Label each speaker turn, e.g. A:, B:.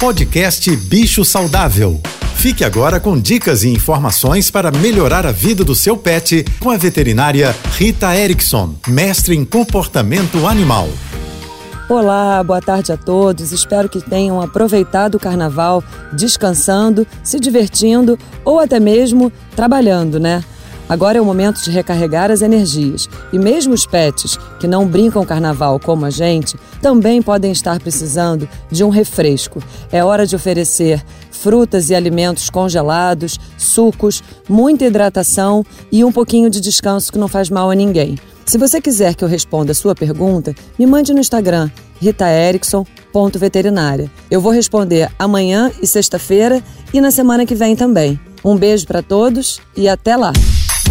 A: Podcast Bicho Saudável. Fique agora com dicas e informações para melhorar a vida do seu pet com a veterinária Rita Erickson, mestre em comportamento animal.
B: Olá, boa tarde a todos. Espero que tenham aproveitado o carnaval descansando, se divertindo ou até mesmo trabalhando, né? Agora é o momento de recarregar as energias. E mesmo os pets que não brincam carnaval como a gente também podem estar precisando de um refresco. É hora de oferecer frutas e alimentos congelados, sucos, muita hidratação e um pouquinho de descanso que não faz mal a ninguém. Se você quiser que eu responda a sua pergunta, me mande no Instagram ritaerickson.veterinária. Eu vou responder amanhã e sexta-feira e na semana que vem também. Um beijo para todos e até lá!